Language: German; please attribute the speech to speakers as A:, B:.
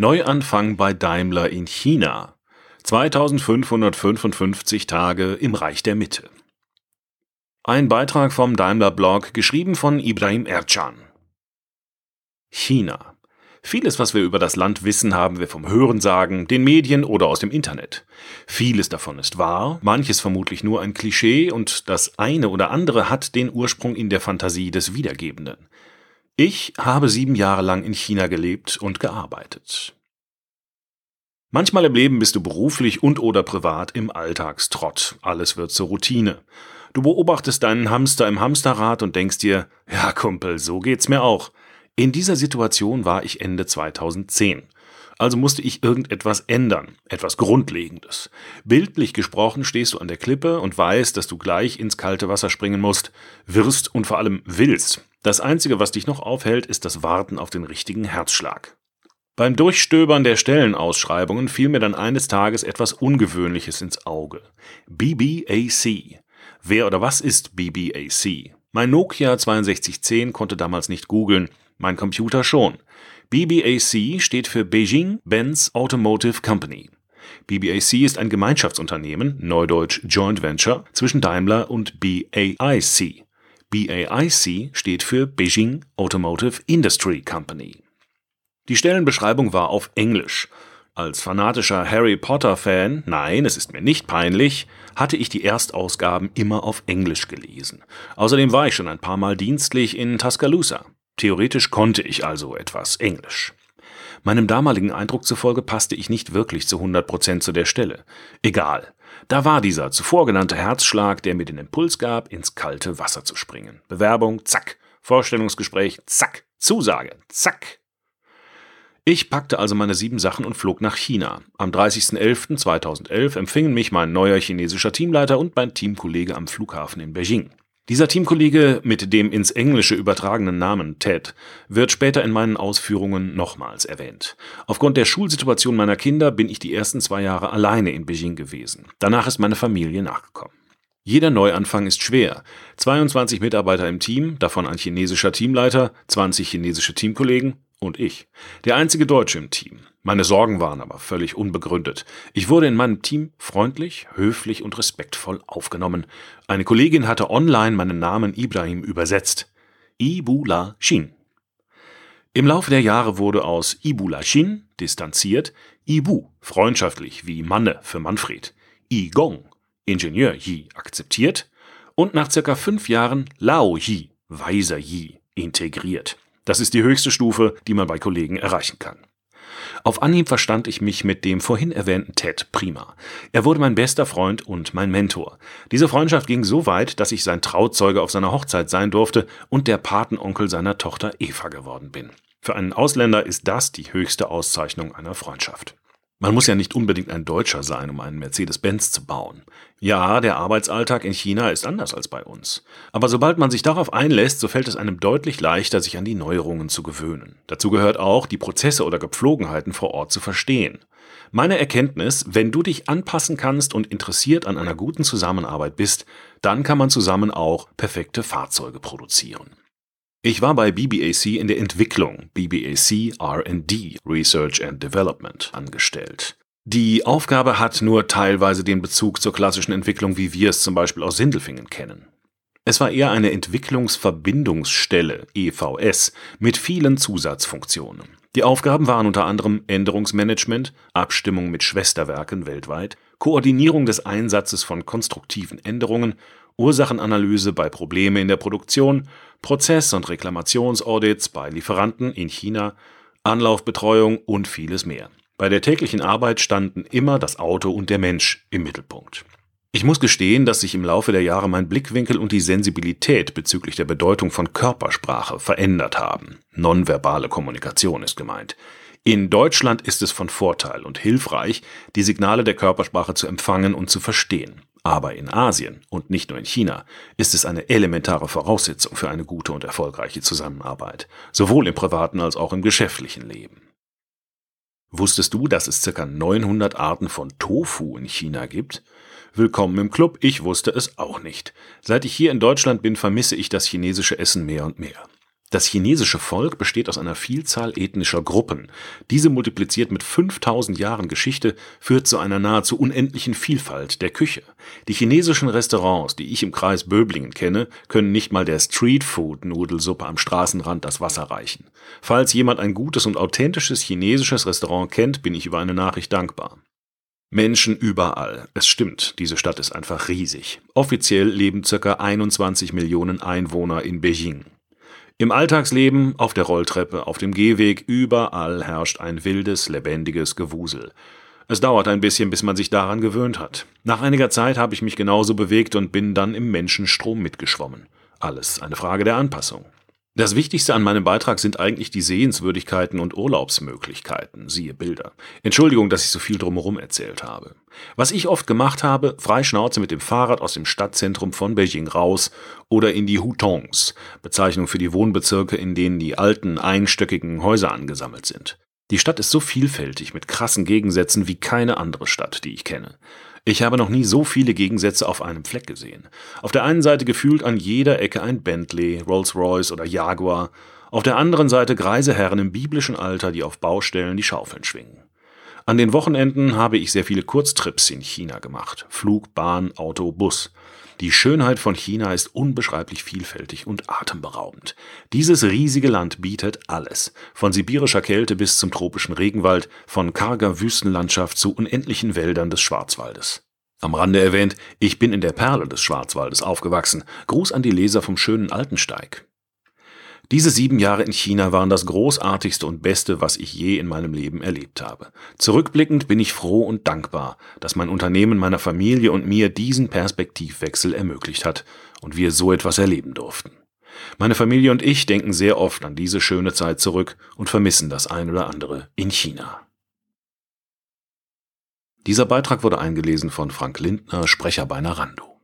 A: Neuanfang bei Daimler in China. 2555 Tage im Reich der Mitte. Ein Beitrag vom Daimler Blog, geschrieben von Ibrahim Ercan. China. Vieles, was wir über das Land wissen, haben wir vom Hörensagen, den Medien oder aus dem Internet. Vieles davon ist wahr, manches vermutlich nur ein Klischee und das eine oder andere hat den Ursprung in der Fantasie des Wiedergebenden. Ich habe sieben Jahre lang in China gelebt und gearbeitet. Manchmal im Leben bist du beruflich und oder privat im Alltagstrott. Alles wird zur Routine. Du beobachtest deinen Hamster im Hamsterrad und denkst dir, ja Kumpel, so geht's mir auch. In dieser Situation war ich Ende 2010. Also musste ich irgendetwas ändern, etwas Grundlegendes. Bildlich gesprochen stehst du an der Klippe und weißt, dass du gleich ins kalte Wasser springen musst, wirst und vor allem willst. Das Einzige, was dich noch aufhält, ist das Warten auf den richtigen Herzschlag. Beim Durchstöbern der Stellenausschreibungen fiel mir dann eines Tages etwas Ungewöhnliches ins Auge. BBAC. Wer oder was ist BBAC? Mein Nokia 6210 konnte damals nicht googeln, mein Computer schon. BBAC steht für Beijing Benz Automotive Company. BBAC ist ein Gemeinschaftsunternehmen, neudeutsch Joint Venture, zwischen Daimler und BAIC. BAIC steht für Beijing Automotive Industry Company. Die Stellenbeschreibung war auf Englisch. Als fanatischer Harry Potter-Fan, nein, es ist mir nicht peinlich, hatte ich die Erstausgaben immer auf Englisch gelesen. Außerdem war ich schon ein paar Mal dienstlich in Tuscaloosa. Theoretisch konnte ich also etwas Englisch. Meinem damaligen Eindruck zufolge passte ich nicht wirklich zu 100% zu der Stelle. Egal. Da war dieser zuvor genannte Herzschlag, der mir den Impuls gab, ins kalte Wasser zu springen. Bewerbung, zack. Vorstellungsgespräch, zack. Zusage, zack. Ich packte also meine sieben Sachen und flog nach China. Am 30.11.2011 empfingen mich mein neuer chinesischer Teamleiter und mein Teamkollege am Flughafen in Beijing. Dieser Teamkollege mit dem ins Englische übertragenen Namen Ted wird später in meinen Ausführungen nochmals erwähnt. Aufgrund der Schulsituation meiner Kinder bin ich die ersten zwei Jahre alleine in Beijing gewesen. Danach ist meine Familie nachgekommen. Jeder Neuanfang ist schwer. 22 Mitarbeiter im Team, davon ein chinesischer Teamleiter, 20 chinesische Teamkollegen und ich. Der einzige Deutsche im Team. Meine Sorgen waren aber völlig unbegründet. Ich wurde in meinem Team freundlich, höflich und respektvoll aufgenommen. Eine Kollegin hatte online meinen Namen Ibrahim übersetzt. Ibula Shin. Im Laufe der Jahre wurde aus Ibula Shin distanziert Ibu, freundschaftlich wie Manne für Manfred, Igong, Ingenieur Yi, akzeptiert und nach circa fünf Jahren Lao Yi, weiser Yi, integriert. Das ist die höchste Stufe, die man bei Kollegen erreichen kann. Auf Anhieb verstand ich mich mit dem vorhin erwähnten Ted prima. Er wurde mein bester Freund und mein Mentor. Diese Freundschaft ging so weit, dass ich sein Trauzeuge auf seiner Hochzeit sein durfte und der Patenonkel seiner Tochter Eva geworden bin. Für einen Ausländer ist das die höchste Auszeichnung einer Freundschaft. Man muss ja nicht unbedingt ein Deutscher sein, um einen Mercedes-Benz zu bauen. Ja, der Arbeitsalltag in China ist anders als bei uns. Aber sobald man sich darauf einlässt, so fällt es einem deutlich leichter, sich an die Neuerungen zu gewöhnen. Dazu gehört auch, die Prozesse oder Gepflogenheiten vor Ort zu verstehen. Meine Erkenntnis, wenn du dich anpassen kannst und interessiert an einer guten Zusammenarbeit bist, dann kann man zusammen auch perfekte Fahrzeuge produzieren. Ich war bei BBAC in der Entwicklung, BBAC RD, Research and Development, angestellt. Die Aufgabe hat nur teilweise den Bezug zur klassischen Entwicklung, wie wir es zum Beispiel aus Sindelfingen kennen. Es war eher eine Entwicklungsverbindungsstelle, EVS, mit vielen Zusatzfunktionen. Die Aufgaben waren unter anderem Änderungsmanagement, Abstimmung mit Schwesterwerken weltweit, Koordinierung des Einsatzes von konstruktiven Änderungen Ursachenanalyse bei Probleme in der Produktion, Prozess- und Reklamationsaudits bei Lieferanten in China, Anlaufbetreuung und vieles mehr. Bei der täglichen Arbeit standen immer das Auto und der Mensch im Mittelpunkt. Ich muss gestehen, dass sich im Laufe der Jahre mein Blickwinkel und die Sensibilität bezüglich der Bedeutung von Körpersprache verändert haben. Nonverbale Kommunikation ist gemeint. In Deutschland ist es von Vorteil und hilfreich, die Signale der Körpersprache zu empfangen und zu verstehen. Aber in Asien und nicht nur in China ist es eine elementare Voraussetzung für eine gute und erfolgreiche Zusammenarbeit, sowohl im privaten als auch im geschäftlichen Leben. Wusstest du, dass es ca. 900 Arten von Tofu in China gibt? Willkommen im Club, ich wusste es auch nicht. Seit ich hier in Deutschland bin, vermisse ich das chinesische Essen mehr und mehr. Das chinesische Volk besteht aus einer Vielzahl ethnischer Gruppen. Diese multipliziert mit 5000 Jahren Geschichte führt zu einer nahezu unendlichen Vielfalt der Küche. Die chinesischen Restaurants, die ich im Kreis Böblingen kenne, können nicht mal der Streetfood-Nudelsuppe am Straßenrand das Wasser reichen. Falls jemand ein gutes und authentisches chinesisches Restaurant kennt, bin ich über eine Nachricht dankbar. Menschen überall. Es stimmt, diese Stadt ist einfach riesig. Offiziell leben ca. 21 Millionen Einwohner in Beijing. Im Alltagsleben, auf der Rolltreppe, auf dem Gehweg, überall herrscht ein wildes, lebendiges Gewusel. Es dauert ein bisschen, bis man sich daran gewöhnt hat. Nach einiger Zeit habe ich mich genauso bewegt und bin dann im Menschenstrom mitgeschwommen. Alles eine Frage der Anpassung. Das Wichtigste an meinem Beitrag sind eigentlich die Sehenswürdigkeiten und Urlaubsmöglichkeiten, siehe Bilder. Entschuldigung, dass ich so viel drumherum erzählt habe. Was ich oft gemacht habe, frei Schnauze mit dem Fahrrad aus dem Stadtzentrum von Beijing raus oder in die Hutongs, Bezeichnung für die Wohnbezirke, in denen die alten, einstöckigen Häuser angesammelt sind. Die Stadt ist so vielfältig mit krassen Gegensätzen wie keine andere Stadt, die ich kenne. Ich habe noch nie so viele Gegensätze auf einem Fleck gesehen. Auf der einen Seite gefühlt an jeder Ecke ein Bentley, Rolls-Royce oder Jaguar, auf der anderen Seite greise Herren im biblischen Alter, die auf Baustellen die Schaufeln schwingen. An den Wochenenden habe ich sehr viele Kurztrips in China gemacht. Flug, Bahn, Auto, Bus. Die Schönheit von China ist unbeschreiblich vielfältig und atemberaubend. Dieses riesige Land bietet alles. Von sibirischer Kälte bis zum tropischen Regenwald, von karger Wüstenlandschaft zu unendlichen Wäldern des Schwarzwaldes. Am Rande erwähnt, ich bin in der Perle des Schwarzwaldes aufgewachsen. Gruß an die Leser vom schönen Altensteig. Diese sieben Jahre in China waren das großartigste und beste, was ich je in meinem Leben erlebt habe. Zurückblickend bin ich froh und dankbar, dass mein Unternehmen meiner Familie und mir diesen Perspektivwechsel ermöglicht hat und wir so etwas erleben durften. Meine Familie und ich denken sehr oft an diese schöne Zeit zurück und vermissen das ein oder andere in China. Dieser Beitrag wurde eingelesen von Frank Lindner, Sprecher bei Narando.